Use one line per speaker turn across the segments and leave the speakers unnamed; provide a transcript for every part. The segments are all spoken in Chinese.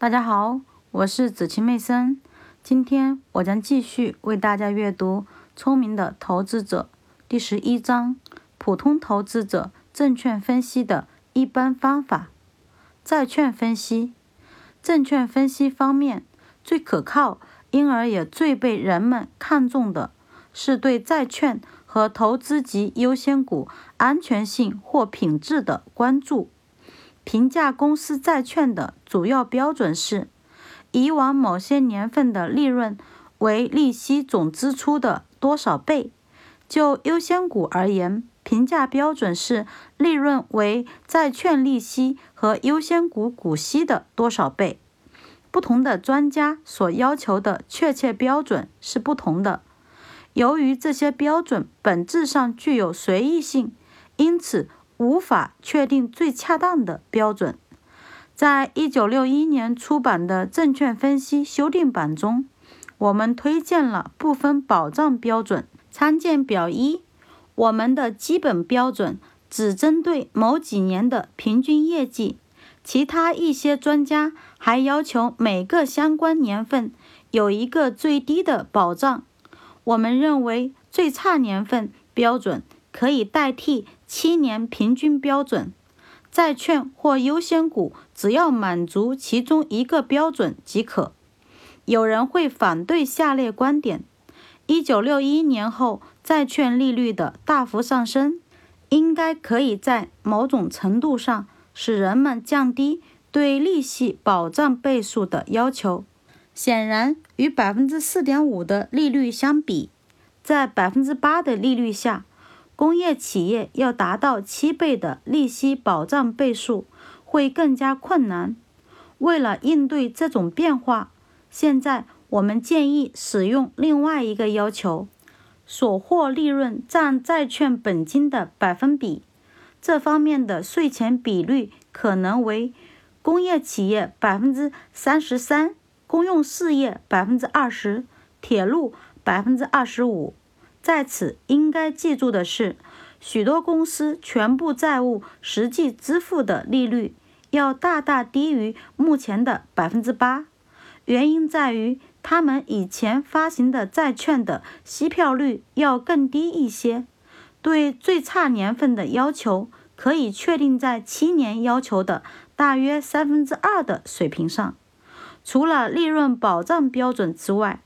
大家好，我是子晴妹森。今天我将继续为大家阅读《聪明的投资者》第十一章：普通投资者证券分析的一般方法。债券分析，证券分析方面最可靠，因而也最被人们看重的是对债券和投资级优先股安全性或品质的关注。评价公司债券的主要标准是，以往某些年份的利润为利息总支出的多少倍。就优先股而言，评价标准是利润为债券利息和优先股股息的多少倍。不同的专家所要求的确切标准是不同的。由于这些标准本质上具有随意性，因此。无法确定最恰当的标准。在一九六一年出版的《证券分析修订版》中，我们推荐了部分保障标准，参见表一。我们的基本标准只针对某几年的平均业绩，其他一些专家还要求每个相关年份有一个最低的保障。我们认为最差年份标准可以代替。七年平均标准，债券或优先股只要满足其中一个标准即可。有人会反对下列观点：一九六一年后债券利率的大幅上升，应该可以在某种程度上使人们降低对利息保障倍数的要求。显然，与百分之四点五的利率相比，在百分之八的利率下。工业企业要达到七倍的利息保障倍数会更加困难。为了应对这种变化，现在我们建议使用另外一个要求：所获利润占债券本金的百分比。这方面的税前比率可能为工业企业百分之三十三，公用事业百分之二十，铁路百分之二十五。在此应该记住的是，许多公司全部债务实际支付的利率要大大低于目前的百分之八。原因在于，他们以前发行的债券的息票率要更低一些。对最差年份的要求可以确定在七年要求的大约三分之二的水平上。除了利润保障标准之外，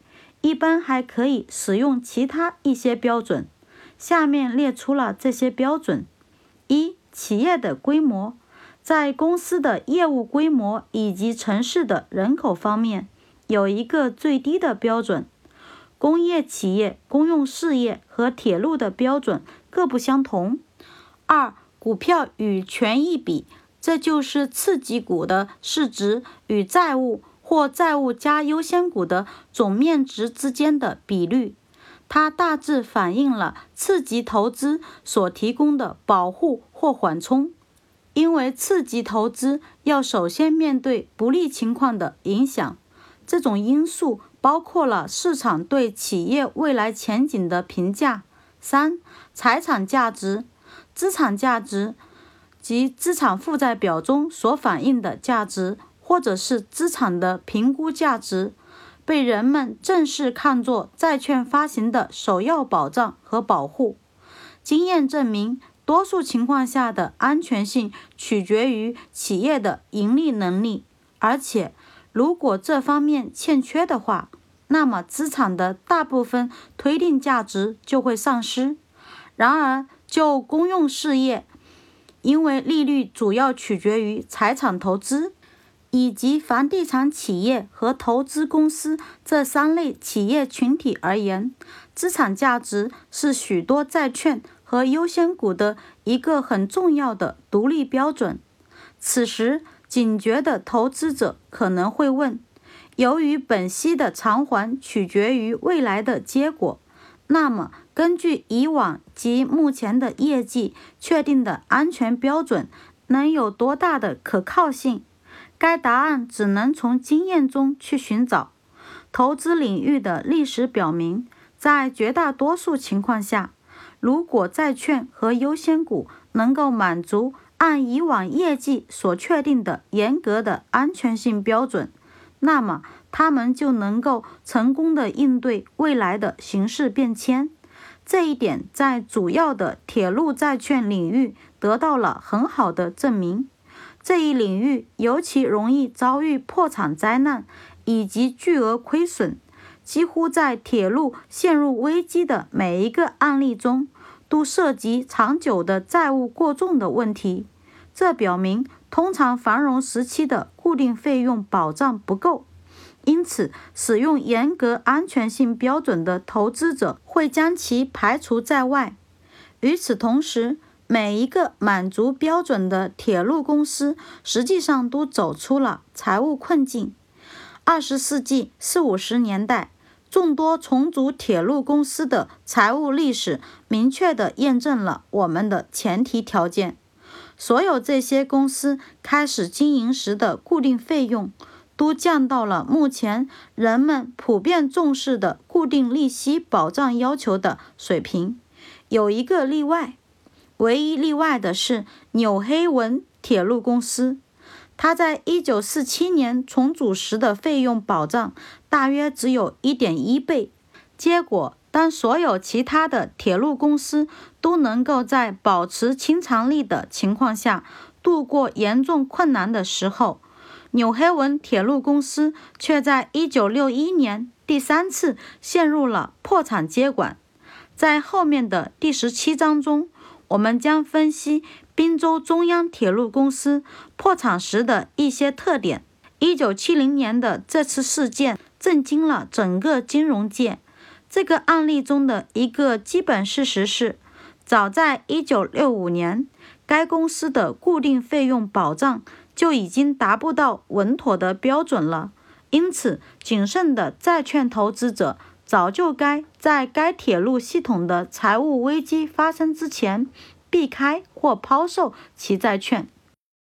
一般还可以使用其他一些标准，下面列出了这些标准：一、企业的规模，在公司的业务规模以及城市的人口方面，有一个最低的标准。工业企业、公用事业和铁路的标准各不相同。二、股票与权益比，这就是次级股的市值与债务。或债务加优先股的总面值之间的比率，它大致反映了次级投资所提供的保护或缓冲。因为次级投资要首先面对不利情况的影响，这种因素包括了市场对企业未来前景的评价。三、财产价值、资产价值及资产负债表中所反映的价值。或者是资产的评估价值，被人们正式看作债券发行的首要保障和保护。经验证明，多数情况下的安全性取决于企业的盈利能力，而且如果这方面欠缺的话，那么资产的大部分推定价值就会丧失。然而，就公用事业，因为利率主要取决于财产投资。以及房地产企业和投资公司这三类企业群体而言，资产价值是许多债券和优先股的一个很重要的独立标准。此时，警觉的投资者可能会问：由于本息的偿还取决于未来的结果，那么根据以往及目前的业绩确定的安全标准，能有多大的可靠性？该答案只能从经验中去寻找。投资领域的历史表明，在绝大多数情况下，如果债券和优先股能够满足按以往业绩所确定的严格的安全性标准，那么他们就能够成功的应对未来的形势变迁。这一点在主要的铁路债券领域得到了很好的证明。这一领域尤其容易遭遇破产灾难以及巨额亏损。几乎在铁路陷入危机的每一个案例中，都涉及长久的债务过重的问题。这表明，通常繁荣时期的固定费用保障不够，因此使用严格安全性标准的投资者会将其排除在外。与此同时，每一个满足标准的铁路公司实际上都走出了财务困境。二十世纪四五十年代。众多重组铁路公司的财务历史，明确地验证了我们的前提条件。所有这些公司开始经营时的固定费用，都降到了目前人们普遍重视的固定利息保障要求的水平。有一个例外，唯一例外的是纽黑文铁路公司。它在一九四七年重组时的费用保障大约只有一点一倍。结果，当所有其他的铁路公司都能够在保持清偿力的情况下度过严重困难的时候，纽黑文铁路公司却在一九六一年第三次陷入了破产接管。在后面的第十七章中，我们将分析。滨州中央铁路公司破产时的一些特点。一九七零年的这次事件震惊了整个金融界。这个案例中的一个基本事实是，早在一九六五年，该公司的固定费用保障就已经达不到稳妥的标准了。因此，谨慎的债券投资者早就该在该铁路系统的财务危机发生之前。避开或抛售其债券。